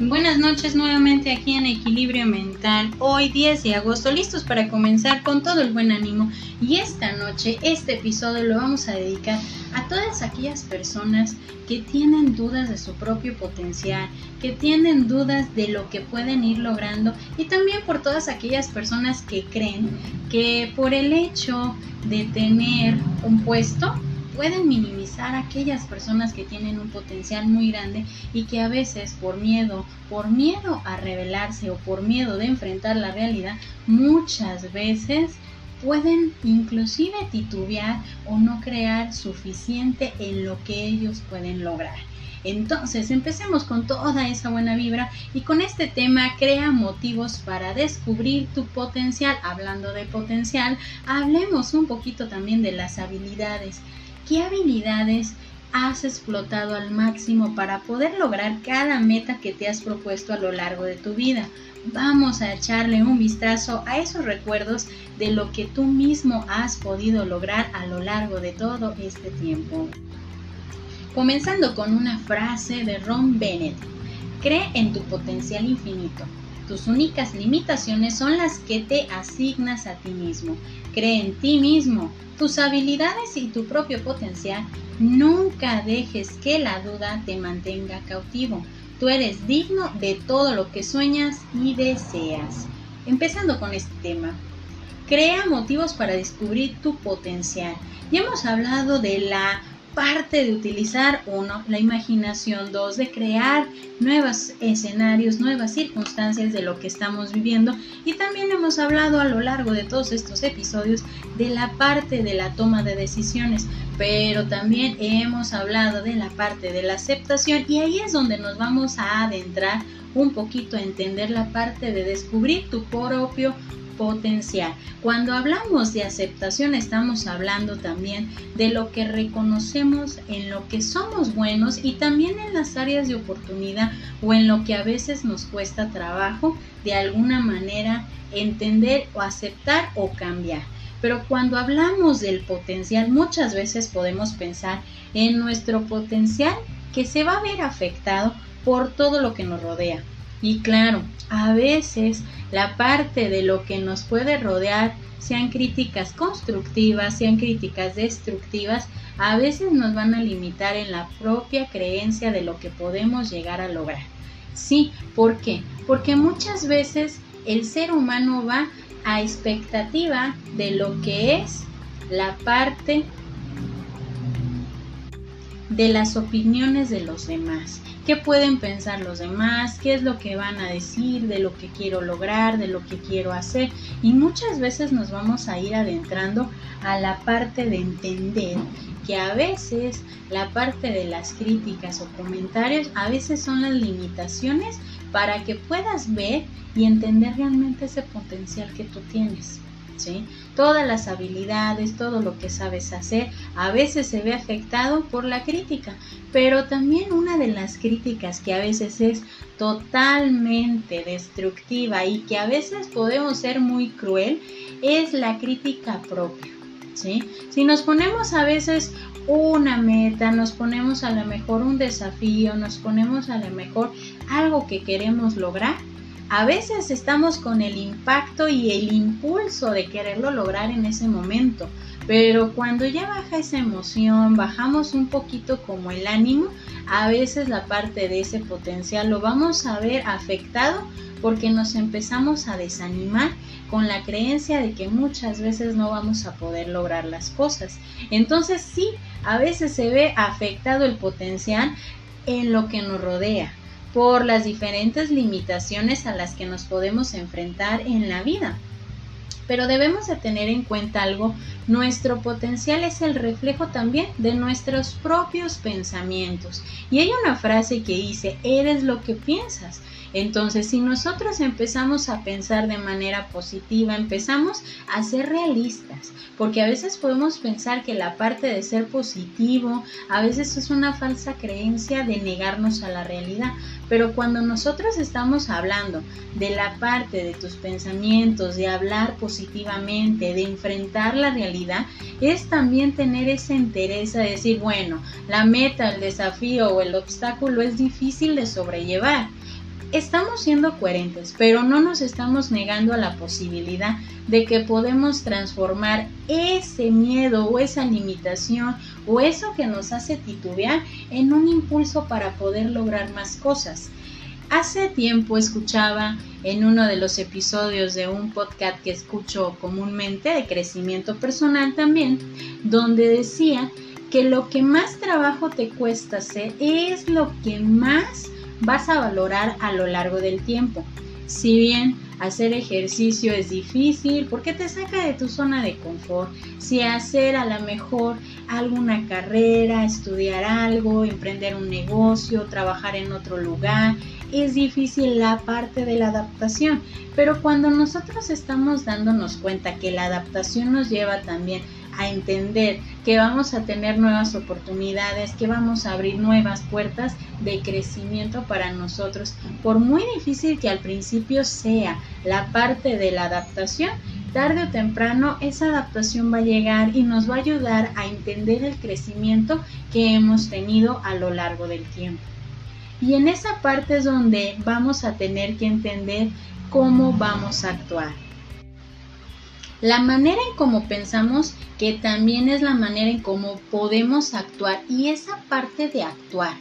Buenas noches nuevamente aquí en Equilibrio Mental, hoy 10 de agosto, listos para comenzar con todo el buen ánimo. Y esta noche, este episodio lo vamos a dedicar a todas aquellas personas que tienen dudas de su propio potencial, que tienen dudas de lo que pueden ir logrando y también por todas aquellas personas que creen que por el hecho de tener un puesto, pueden minimizar a aquellas personas que tienen un potencial muy grande y que a veces por miedo, por miedo a revelarse o por miedo de enfrentar la realidad, muchas veces pueden inclusive titubear o no crear suficiente en lo que ellos pueden lograr. Entonces, empecemos con toda esa buena vibra y con este tema crea motivos para descubrir tu potencial. Hablando de potencial, hablemos un poquito también de las habilidades. ¿Qué habilidades has explotado al máximo para poder lograr cada meta que te has propuesto a lo largo de tu vida? Vamos a echarle un vistazo a esos recuerdos de lo que tú mismo has podido lograr a lo largo de todo este tiempo. Comenzando con una frase de Ron Bennett. Cree en tu potencial infinito. Tus únicas limitaciones son las que te asignas a ti mismo. Cree en ti mismo, tus habilidades y tu propio potencial. Nunca dejes que la duda te mantenga cautivo. Tú eres digno de todo lo que sueñas y deseas. Empezando con este tema. Crea motivos para descubrir tu potencial. Ya hemos hablado de la parte de utilizar, uno, la imaginación, dos, de crear nuevos escenarios, nuevas circunstancias de lo que estamos viviendo. Y también hemos hablado a lo largo de todos estos episodios de la parte de la toma de decisiones, pero también hemos hablado de la parte de la aceptación. Y ahí es donde nos vamos a adentrar un poquito a entender la parte de descubrir tu propio potencial. Cuando hablamos de aceptación estamos hablando también de lo que reconocemos en lo que somos buenos y también en las áreas de oportunidad o en lo que a veces nos cuesta trabajo de alguna manera entender o aceptar o cambiar. Pero cuando hablamos del potencial muchas veces podemos pensar en nuestro potencial que se va a ver afectado por todo lo que nos rodea. Y claro, a veces la parte de lo que nos puede rodear, sean críticas constructivas, sean críticas destructivas, a veces nos van a limitar en la propia creencia de lo que podemos llegar a lograr. Sí, ¿por qué? Porque muchas veces el ser humano va a expectativa de lo que es la parte de las opiniones de los demás qué pueden pensar los demás, qué es lo que van a decir, de lo que quiero lograr, de lo que quiero hacer. Y muchas veces nos vamos a ir adentrando a la parte de entender que a veces la parte de las críticas o comentarios a veces son las limitaciones para que puedas ver y entender realmente ese potencial que tú tienes. Todas las habilidades, todo lo que sabes hacer, a veces se ve afectado por la crítica, pero también una de las críticas que a veces es totalmente destructiva y que a veces podemos ser muy cruel es la crítica propia. Si nos ponemos a veces una meta, nos ponemos a lo mejor un desafío, nos ponemos a lo mejor algo que queremos lograr, a veces estamos con el impacto y el impulso de quererlo lograr en ese momento, pero cuando ya baja esa emoción, bajamos un poquito como el ánimo, a veces la parte de ese potencial lo vamos a ver afectado porque nos empezamos a desanimar con la creencia de que muchas veces no vamos a poder lograr las cosas. Entonces sí, a veces se ve afectado el potencial en lo que nos rodea por las diferentes limitaciones a las que nos podemos enfrentar en la vida. Pero debemos de tener en cuenta algo, nuestro potencial es el reflejo también de nuestros propios pensamientos. Y hay una frase que dice, eres lo que piensas. Entonces, si nosotros empezamos a pensar de manera positiva, empezamos a ser realistas, porque a veces podemos pensar que la parte de ser positivo, a veces es una falsa creencia de negarnos a la realidad, pero cuando nosotros estamos hablando de la parte de tus pensamientos, de hablar positivamente, de enfrentar la realidad, es también tener ese interés a decir, bueno, la meta, el desafío o el obstáculo es difícil de sobrellevar estamos siendo coherentes, pero no nos estamos negando a la posibilidad de que podemos transformar ese miedo o esa limitación o eso que nos hace titubear en un impulso para poder lograr más cosas. Hace tiempo escuchaba en uno de los episodios de un podcast que escucho comúnmente de crecimiento personal también, donde decía que lo que más trabajo te cuesta hacer es lo que más vas a valorar a lo largo del tiempo. Si bien hacer ejercicio es difícil porque te saca de tu zona de confort, si hacer a lo mejor alguna carrera, estudiar algo, emprender un negocio, trabajar en otro lugar, es difícil la parte de la adaptación, pero cuando nosotros estamos dándonos cuenta que la adaptación nos lleva también a entender que vamos a tener nuevas oportunidades, que vamos a abrir nuevas puertas de crecimiento para nosotros. Por muy difícil que al principio sea la parte de la adaptación, tarde o temprano esa adaptación va a llegar y nos va a ayudar a entender el crecimiento que hemos tenido a lo largo del tiempo. Y en esa parte es donde vamos a tener que entender cómo vamos a actuar. La manera en cómo pensamos que también es la manera en cómo podemos actuar y esa parte de actuar,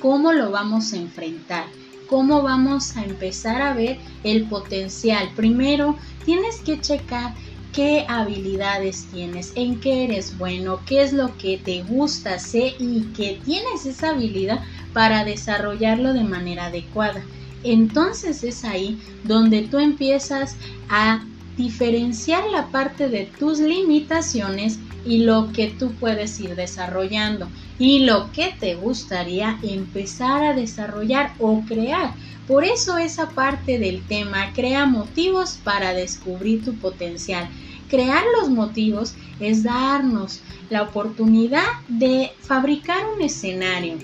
cómo lo vamos a enfrentar, cómo vamos a empezar a ver el potencial. Primero, tienes que checar qué habilidades tienes, en qué eres bueno, qué es lo que te gusta hacer y que tienes esa habilidad para desarrollarlo de manera adecuada. Entonces es ahí donde tú empiezas a diferenciar la parte de tus limitaciones y lo que tú puedes ir desarrollando y lo que te gustaría empezar a desarrollar o crear. Por eso esa parte del tema crea motivos para descubrir tu potencial. Crear los motivos es darnos la oportunidad de fabricar un escenario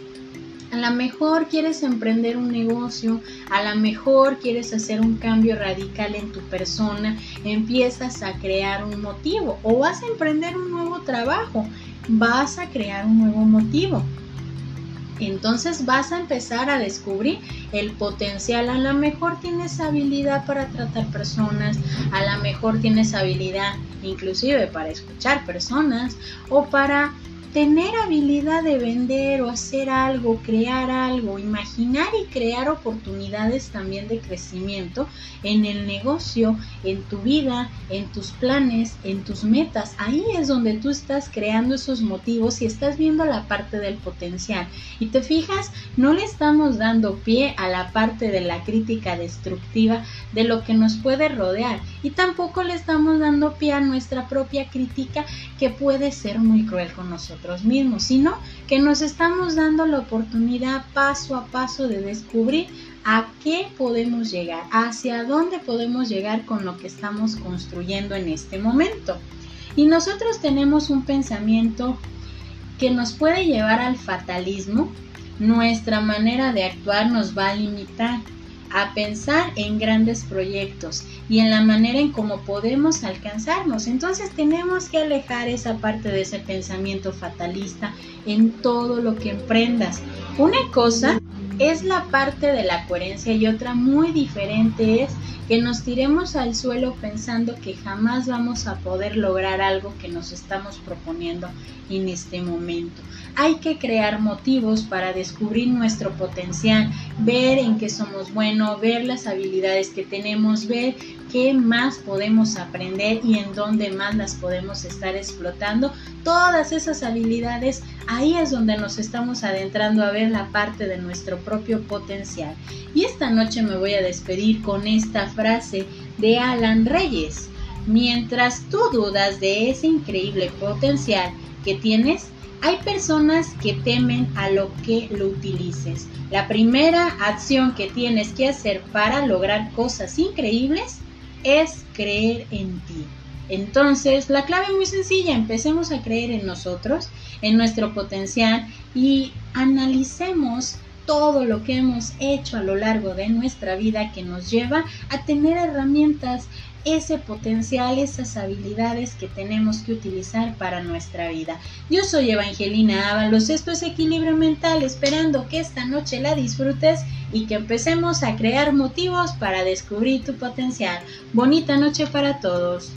a lo mejor quieres emprender un negocio, a lo mejor quieres hacer un cambio radical en tu persona, empiezas a crear un motivo o vas a emprender un nuevo trabajo, vas a crear un nuevo motivo. Entonces vas a empezar a descubrir el potencial. A lo mejor tienes habilidad para tratar personas, a lo mejor tienes habilidad inclusive para escuchar personas o para tener habilidad de vender o hacer algo, crear algo, imaginar y crear oportunidades también de crecimiento en el negocio, en tu vida, en tus planes, en tus metas. Ahí es donde tú estás creando esos motivos y estás viendo la parte del potencial. Y te fijas, no le estamos dando pie a la parte de la crítica destructiva de lo que nos puede rodear y tampoco le estamos dando pie a nuestra propia crítica que puede ser muy cruel con mismos, sino que nos estamos dando la oportunidad paso a paso de descubrir a qué podemos llegar, hacia dónde podemos llegar con lo que estamos construyendo en este momento. Y nosotros tenemos un pensamiento que nos puede llevar al fatalismo, nuestra manera de actuar nos va a limitar a pensar en grandes proyectos y en la manera en cómo podemos alcanzarnos. Entonces tenemos que alejar esa parte de ese pensamiento fatalista en todo lo que emprendas. Una cosa es la parte de la coherencia y otra muy diferente es que nos tiremos al suelo pensando que jamás vamos a poder lograr algo que nos estamos proponiendo en este momento. Hay que crear motivos para descubrir nuestro potencial, ver en qué somos buenos, ver las habilidades que tenemos, ver qué más podemos aprender y en dónde más las podemos estar explotando. Todas esas habilidades, ahí es donde nos estamos adentrando a ver la parte de nuestro propio potencial. Y esta noche me voy a despedir con esta frase de Alan Reyes. Mientras tú dudas de ese increíble potencial que tienes, hay personas que temen a lo que lo utilices. La primera acción que tienes que hacer para lograr cosas increíbles es creer en ti. Entonces, la clave es muy sencilla, empecemos a creer en nosotros, en nuestro potencial y analicemos todo lo que hemos hecho a lo largo de nuestra vida que nos lleva a tener herramientas ese potencial, esas habilidades que tenemos que utilizar para nuestra vida. Yo soy Evangelina Ábalos, esto es Equilibrio Mental, esperando que esta noche la disfrutes y que empecemos a crear motivos para descubrir tu potencial. Bonita noche para todos.